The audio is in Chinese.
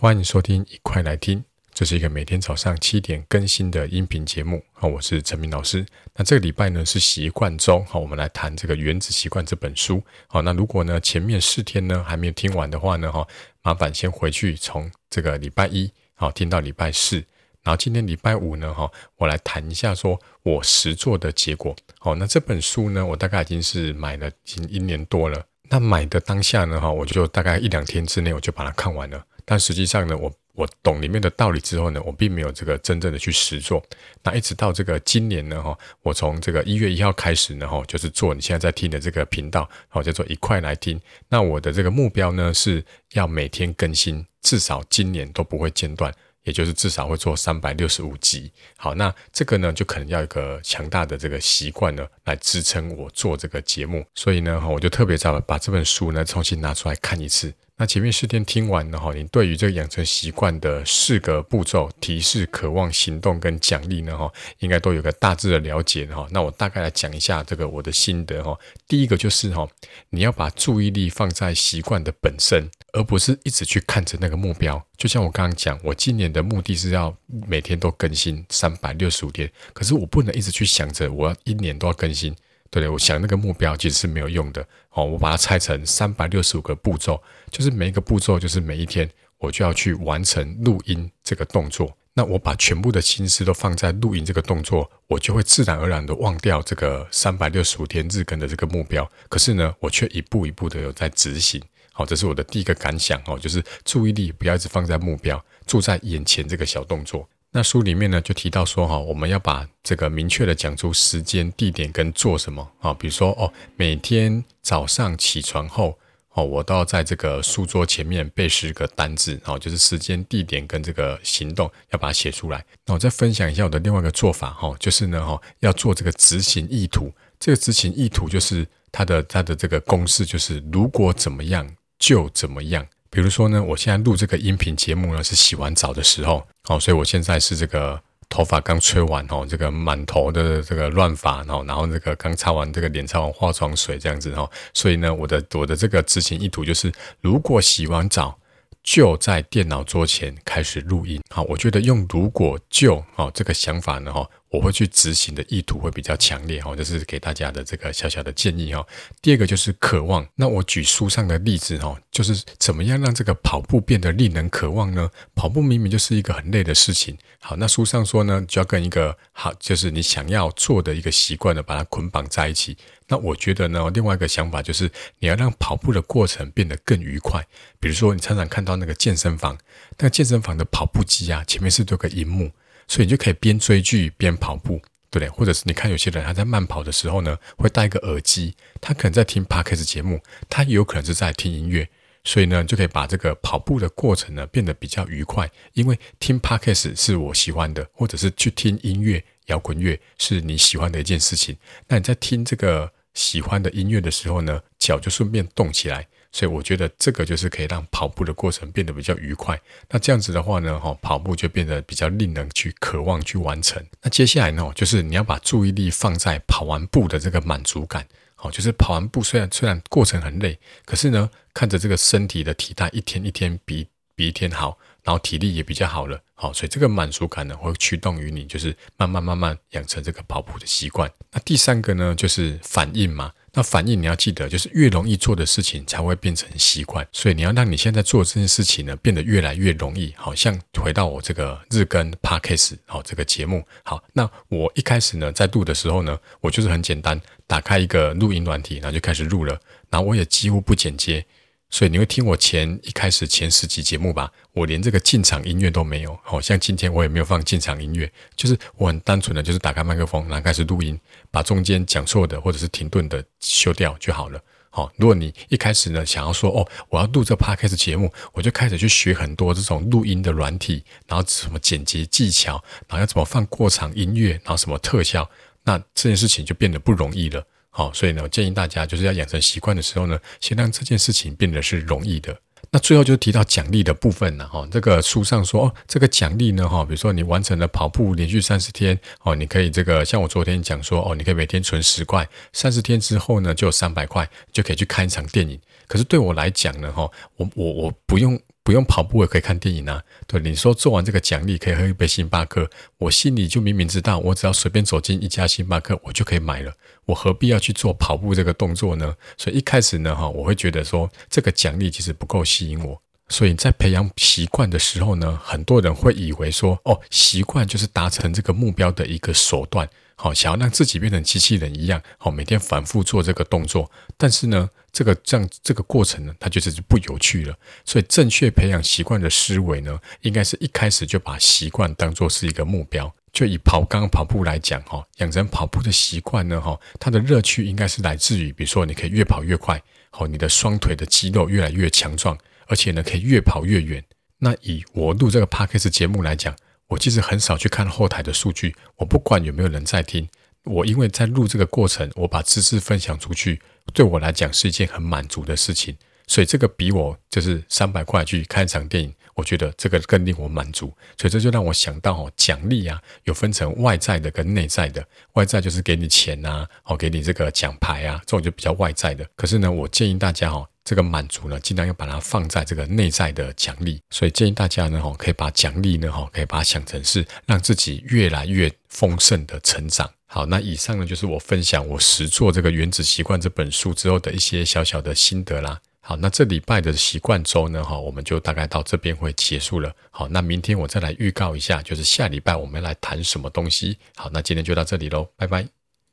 欢迎收听，一块来听。这是一个每天早上七点更新的音频节目。好，我是陈明老师。那这个礼拜呢是习惯周，好，我们来谈这个《原子习惯》这本书。好，那如果呢前面四天呢还没有听完的话呢，哈，麻烦先回去从这个礼拜一好听到礼拜四，然后今天礼拜五呢，哈，我来谈一下说我实作的结果。好，那这本书呢，我大概已经是买了近一年多了。那买的当下呢，哈，我就大概一两天之内我就把它看完了。但实际上呢，我我懂里面的道理之后呢，我并没有这个真正的去实做。那一直到这个今年呢，哈，我从这个一月一号开始呢，哈，就是做你现在在听的这个频道，好，叫做一块来听。那我的这个目标呢，是要每天更新，至少今年都不会间断，也就是至少会做三百六十五集。好，那这个呢，就可能要一个强大的这个习惯呢，来支撑我做这个节目。所以呢，我就特别在把这本书呢重新拿出来看一次。那前面四天听完了哈，你对于这个养成习惯的四个步骤：提示、渴望、行动跟奖励呢哈，应该都有个大致的了解哈。那我大概来讲一下这个我的心得哈。第一个就是哈，你要把注意力放在习惯的本身，而不是一直去看着那个目标。就像我刚刚讲，我今年的目的是要每天都更新三百六十五天，可是我不能一直去想着我要一年都要更新。对，我想那个目标其实是没有用的。哦，我把它拆成三百六十五个步骤，就是每一个步骤就是每一天我就要去完成录音这个动作。那我把全部的心思都放在录音这个动作，我就会自然而然的忘掉这个三百六十五天日更的这个目标。可是呢，我却一步一步的有在执行。好，这是我的第一个感想。哦，就是注意力不要一直放在目标，住在眼前这个小动作。那书里面呢，就提到说哈，我们要把这个明确的讲出时间、地点跟做什么啊，比如说哦，每天早上起床后哦，我都要在这个书桌前面背十个单字，哦，就是时间、地点跟这个行动要把它写出来。那我再分享一下我的另外一个做法哈，就是呢哈，要做这个执行意图。这个执行意图就是它的它的这个公式就是如果怎么样就怎么样。比如说呢，我现在录这个音频节目呢，是洗完澡的时候，哦，所以我现在是这个头发刚吹完哦，这个满头的这个乱发哦，然后这个刚擦完这个脸，擦完化妆水这样子哦，所以呢，我的我的这个执行意图就是，如果洗完澡就在电脑桌前开始录音，好，我觉得用如果就哦这个想法呢哈。我会去执行的意图会比较强烈哈，这是给大家的这个小小的建议哈。第二个就是渴望，那我举书上的例子哈，就是怎么样让这个跑步变得令人渴望呢？跑步明明就是一个很累的事情，好，那书上说呢，就要跟一个好，就是你想要做的一个习惯呢，把它捆绑在一起。那我觉得呢，另外一个想法就是你要让跑步的过程变得更愉快。比如说，你常常看到那个健身房，那个健身房的跑步机啊，前面是都有个荧幕。所以你就可以边追剧边跑步，对不对？或者是你看有些人他在慢跑的时候呢，会戴一个耳机，他可能在听 Podcast 节目，他也有可能是在听音乐。所以呢，就可以把这个跑步的过程呢变得比较愉快，因为听 Podcast 是我喜欢的，或者是去听音乐、摇滚乐是你喜欢的一件事情。那你在听这个喜欢的音乐的时候呢，脚就顺便动起来。所以我觉得这个就是可以让跑步的过程变得比较愉快。那这样子的话呢，哈，跑步就变得比较令人去渴望去完成。那接下来呢，就是你要把注意力放在跑完步的这个满足感。好，就是跑完步虽然虽然过程很累，可是呢，看着这个身体的体态一天一天比比一天好，然后体力也比较好了。好，所以这个满足感呢，会驱动于你，就是慢慢慢慢养成这个跑步的习惯。那第三个呢，就是反应嘛。那反应你要记得，就是越容易做的事情才会变成习惯，所以你要让你现在做这件事情呢变得越来越容易。好像回到我这个日更 Podcast 好这个节目，好，那我一开始呢在录的时候呢，我就是很简单，打开一个录音软体，然后就开始录了，然后我也几乎不剪接。所以你会听我前一开始前十集节目吧，我连这个进场音乐都没有，好像今天我也没有放进场音乐，就是我很单纯的就是打开麦克风，然后开始录音，把中间讲错的或者是停顿的修掉就好了。好，如果你一开始呢想要说哦，我要录这 podcast 节目，我就开始去学很多这种录音的软体，然后什么剪辑技巧，然后要怎么放过场音乐，然后什么特效，那这件事情就变得不容易了。好，所以呢，我建议大家就是要养成习惯的时候呢，先让这件事情变得是容易的。那最后就提到奖励的部分了哈。这个书上说，哦，这个奖励呢，哈，比如说你完成了跑步连续三十天，哦，你可以这个像我昨天讲说，哦，你可以每天存十块，三十天之后呢，就有三百块，就可以去看一场电影。可是对我来讲呢，哈，我我我不用。不用跑步也可以看电影啊。对，你说做完这个奖励可以喝一杯星巴克，我心里就明明知道，我只要随便走进一家星巴克，我就可以买了。我何必要去做跑步这个动作呢？所以一开始呢，哈，我会觉得说这个奖励其实不够吸引我。所以在培养习惯的时候呢，很多人会以为说，哦，习惯就是达成这个目标的一个手段。好，想要让自己变成机器人一样，好，每天反复做这个动作，但是呢，这个这样这个过程呢，它就是不有趣了。所以，正确培养习惯的思维呢，应该是一开始就把习惯当作是一个目标。就以跑刚刚跑步来讲，哈，养成跑步的习惯呢，哈，它的乐趣应该是来自于，比如说你可以越跑越快，好，你的双腿的肌肉越来越强壮，而且呢，可以越跑越远。那以我录这个 Podcast 节目来讲。我其实很少去看后台的数据，我不管有没有人在听，我因为在录这个过程，我把知识分享出去，对我来讲是一件很满足的事情，所以这个比我就是三百块去看一场电影，我觉得这个更令我满足，所以这就让我想到哦，奖励啊，有分成外在的跟内在的，外在就是给你钱啊，哦，给你这个奖牌啊，这种就比较外在的，可是呢，我建议大家哦。这个满足呢，尽量要把它放在这个内在的奖励，所以建议大家呢，哈，可以把奖励呢，哈，可以把它想成是让自己越来越丰盛的成长。好，那以上呢就是我分享我实做这个《原子习惯》这本书之后的一些小小的心得啦。好，那这礼拜的习惯周呢，哈，我们就大概到这边会结束了。好，那明天我再来预告一下，就是下礼拜我们来谈什么东西。好，那今天就到这里喽，拜拜。